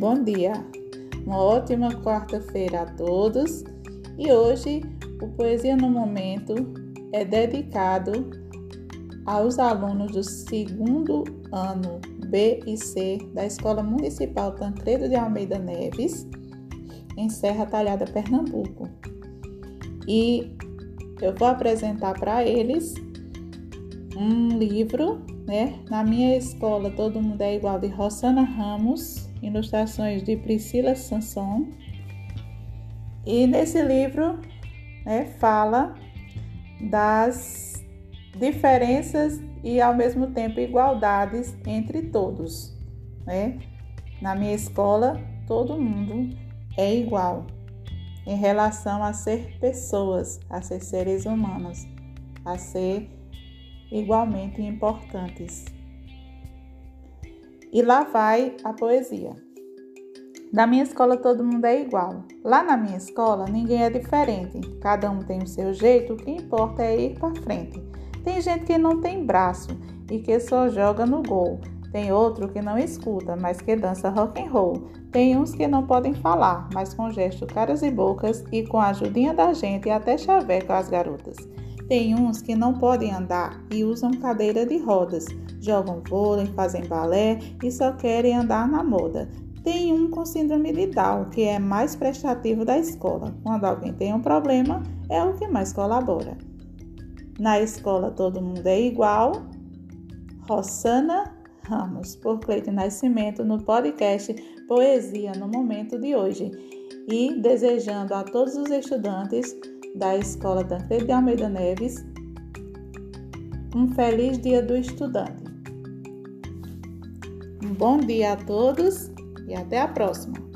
Bom dia, uma ótima quarta-feira a todos e hoje o Poesia no Momento é dedicado aos alunos do segundo ano B e C da Escola Municipal Tancredo de Almeida Neves, em Serra Talhada, Pernambuco. E eu vou apresentar para eles um livro, né? Na minha escola todo mundo é igual de Rossana Ramos, ilustrações de Priscila Sanson. E nesse livro, né, fala das diferenças e ao mesmo tempo igualdades entre todos, né? Na minha escola, todo mundo é igual em relação a ser pessoas, a ser seres humanos, a ser igualmente importantes. E lá vai a poesia. Na minha escola todo mundo é igual. Lá na minha escola ninguém é diferente. Cada um tem o seu jeito, o que importa é ir para frente. Tem gente que não tem braço e que só joga no gol. Tem outro que não escuta, mas que dança rock and roll. Tem uns que não podem falar, mas com gesto, caras e bocas e com a ajudinha da gente até chaveco as garotas. Tem uns que não podem andar e usam cadeira de rodas, jogam vôlei, fazem balé e só querem andar na moda. Tem um com síndrome de Down, que é mais prestativo da escola. Quando alguém tem um problema, é o que mais colabora. Na escola todo mundo é igual. Rossana Ramos, por Cleide Nascimento, no podcast Poesia no Momento de hoje. E desejando a todos os estudantes da Escola Tancredo de Almeida Neves um feliz Dia do Estudante. Um bom dia a todos e até a próxima!